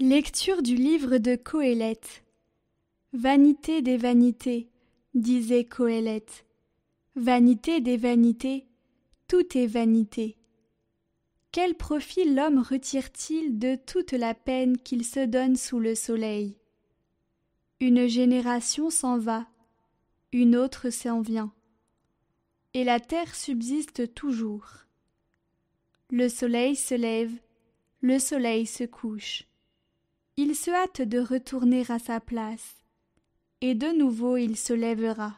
Lecture du livre de Coëlette. Vanité des vanités, disait Coëlette. Vanité des vanités, tout est vanité. Quel profit l'homme retire-t-il de toute la peine qu'il se donne sous le soleil? Une génération s'en va, une autre s'en vient, et la terre subsiste toujours. Le soleil se lève, le soleil se couche. Il se hâte de retourner à sa place, et de nouveau il se lèvera.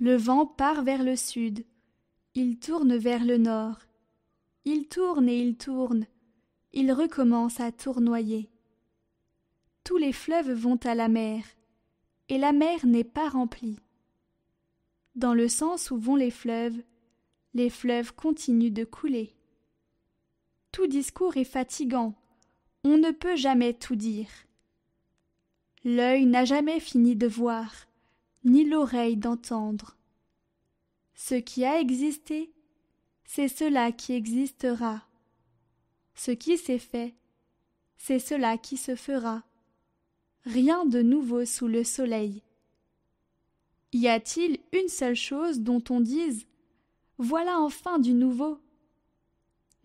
Le vent part vers le sud, il tourne vers le nord, il tourne et il tourne, il recommence à tournoyer. Tous les fleuves vont à la mer, et la mer n'est pas remplie. Dans le sens où vont les fleuves, les fleuves continuent de couler. Tout discours est fatigant, on ne peut jamais tout dire. L'œil n'a jamais fini de voir, ni l'oreille d'entendre. Ce qui a existé, c'est cela qui existera. Ce qui s'est fait, c'est cela qui se fera. Rien de nouveau sous le soleil. Y a-t-il une seule chose dont on dise Voilà enfin du nouveau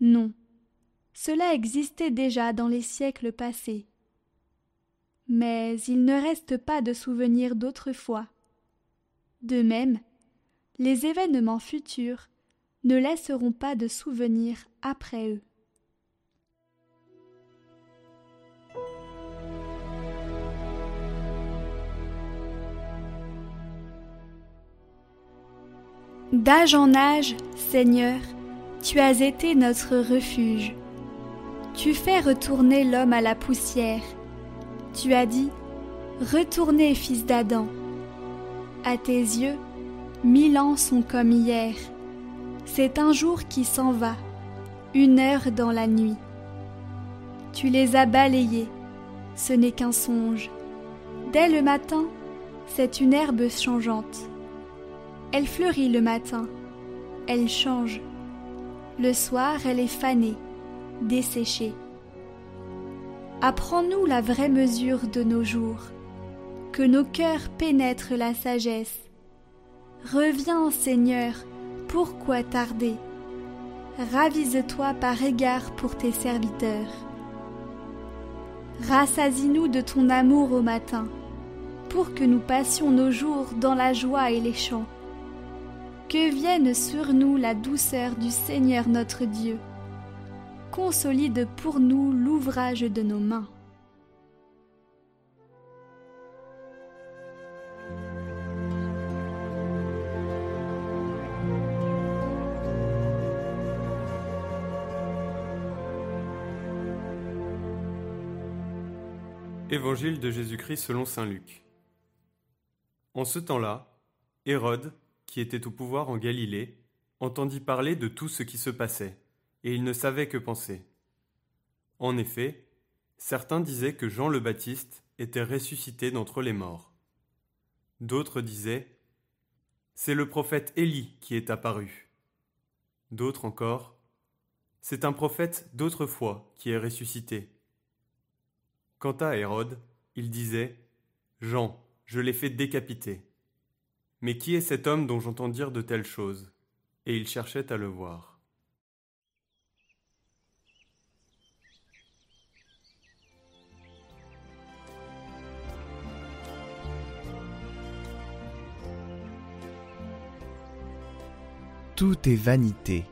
Non, cela existait déjà dans les siècles passés. Mais il ne reste pas de souvenirs d'autrefois. De même, les événements futurs ne laisseront pas de souvenirs après eux. D'âge en âge, Seigneur, tu as été notre refuge. Tu fais retourner l'homme à la poussière. Tu as dit, Retournez, fils d'Adam. À tes yeux, Mille ans sont comme hier. C'est un jour qui s'en va, une heure dans la nuit. Tu les as balayés, ce n'est qu'un songe. Dès le matin, c'est une herbe changeante. Elle fleurit le matin, elle change. Le soir, elle est fanée, desséchée. Apprends-nous la vraie mesure de nos jours, que nos cœurs pénètrent la sagesse Reviens, Seigneur, pourquoi tarder? Ravise-toi par égard pour tes serviteurs. Rassasie-nous de ton amour au matin, pour que nous passions nos jours dans la joie et les chants. Que vienne sur nous la douceur du Seigneur notre Dieu. Consolide pour nous l'ouvrage de nos mains. Évangile de Jésus-Christ selon Saint Luc. En ce temps-là, Hérode, qui était au pouvoir en Galilée, entendit parler de tout ce qui se passait, et il ne savait que penser. En effet, certains disaient que Jean le Baptiste était ressuscité d'entre les morts. D'autres disaient C'est le prophète Élie qui est apparu. D'autres encore C'est un prophète d'autrefois qui est ressuscité. Quant à Hérode, il disait Jean, je l'ai fait décapiter. Mais qui est cet homme dont j'entends dire de telles choses? Et il cherchait à le voir. Tout est vanité,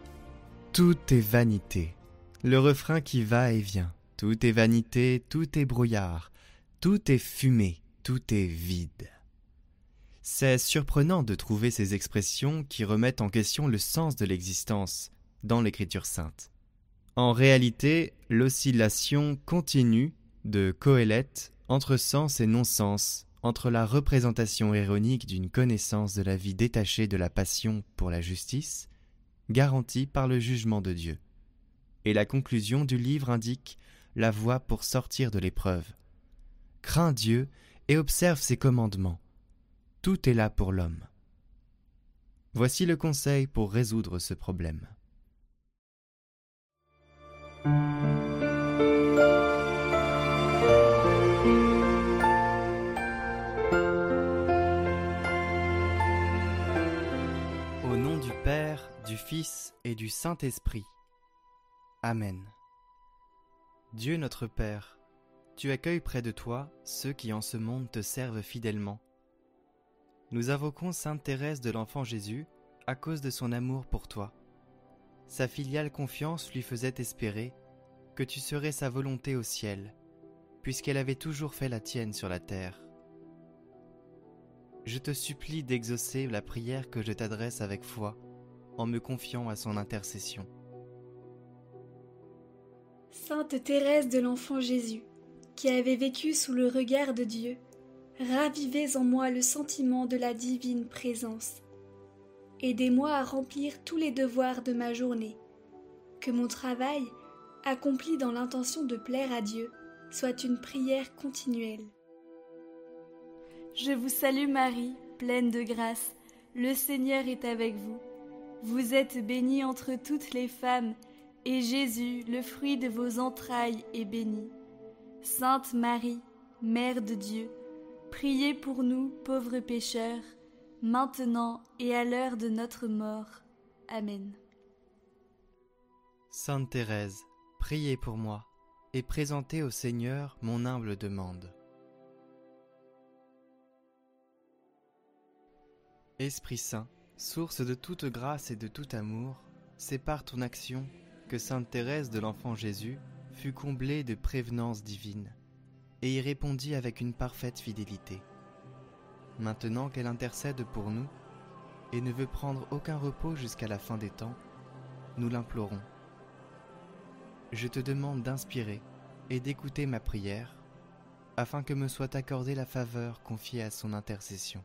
tout est vanité, le refrain qui va et vient. Tout est vanité, tout est brouillard, tout est fumée, tout est vide. C'est surprenant de trouver ces expressions qui remettent en question le sens de l'existence dans l'Écriture sainte. En réalité, l'oscillation continue de Coëlette entre sens et non-sens, entre la représentation ironique d'une connaissance de la vie détachée de la passion pour la justice, garantie par le jugement de Dieu. Et la conclusion du livre indique la voie pour sortir de l'épreuve. Crains Dieu et observe ses commandements. Tout est là pour l'homme. Voici le conseil pour résoudre ce problème. Et du Saint-Esprit. Amen. Dieu notre Père, tu accueilles près de toi ceux qui en ce monde te servent fidèlement. Nous invoquons Sainte Thérèse de l'Enfant Jésus à cause de son amour pour toi. Sa filiale confiance lui faisait espérer que tu serais sa volonté au ciel, puisqu'elle avait toujours fait la tienne sur la terre. Je te supplie d'exaucer la prière que je t'adresse avec foi, en me confiant à son intercession. Sainte Thérèse de l'Enfant Jésus, qui avez vécu sous le regard de Dieu, ravivez en moi le sentiment de la divine présence. Aidez-moi à remplir tous les devoirs de ma journée, que mon travail, accompli dans l'intention de plaire à Dieu, soit une prière continuelle. Je vous salue Marie, pleine de grâce, le Seigneur est avec vous. Vous êtes bénie entre toutes les femmes, et Jésus, le fruit de vos entrailles, est béni. Sainte Marie, Mère de Dieu, priez pour nous pauvres pécheurs, maintenant et à l'heure de notre mort. Amen. Sainte Thérèse, priez pour moi, et présentez au Seigneur mon humble demande. Esprit Saint, source de toute grâce et de tout amour, c'est par ton action que Sainte Thérèse de l'Enfant Jésus fut comblée de prévenance divine et y répondit avec une parfaite fidélité. Maintenant qu'elle intercède pour nous et ne veut prendre aucun repos jusqu'à la fin des temps, nous l'implorons. Je te demande d'inspirer et d'écouter ma prière, afin que me soit accordée la faveur confiée à son intercession.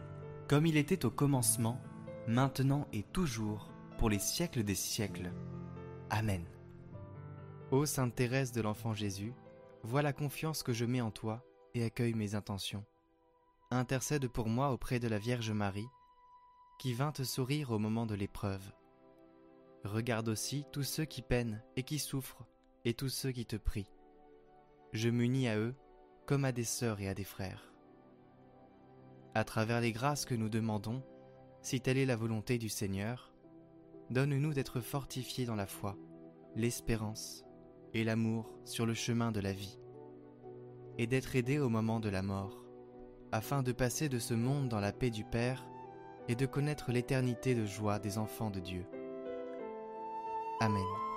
comme il était au commencement, maintenant et toujours, pour les siècles des siècles. Amen. Ô Sainte Thérèse de l'Enfant Jésus, vois la confiance que je mets en toi et accueille mes intentions. Intercède pour moi auprès de la Vierge Marie, qui vint te sourire au moment de l'épreuve. Regarde aussi tous ceux qui peinent et qui souffrent, et tous ceux qui te prient. Je m'unis à eux comme à des sœurs et à des frères. À travers les grâces que nous demandons, si telle est la volonté du Seigneur, donne-nous d'être fortifiés dans la foi, l'espérance et l'amour sur le chemin de la vie, et d'être aidés au moment de la mort, afin de passer de ce monde dans la paix du Père et de connaître l'éternité de joie des enfants de Dieu. Amen.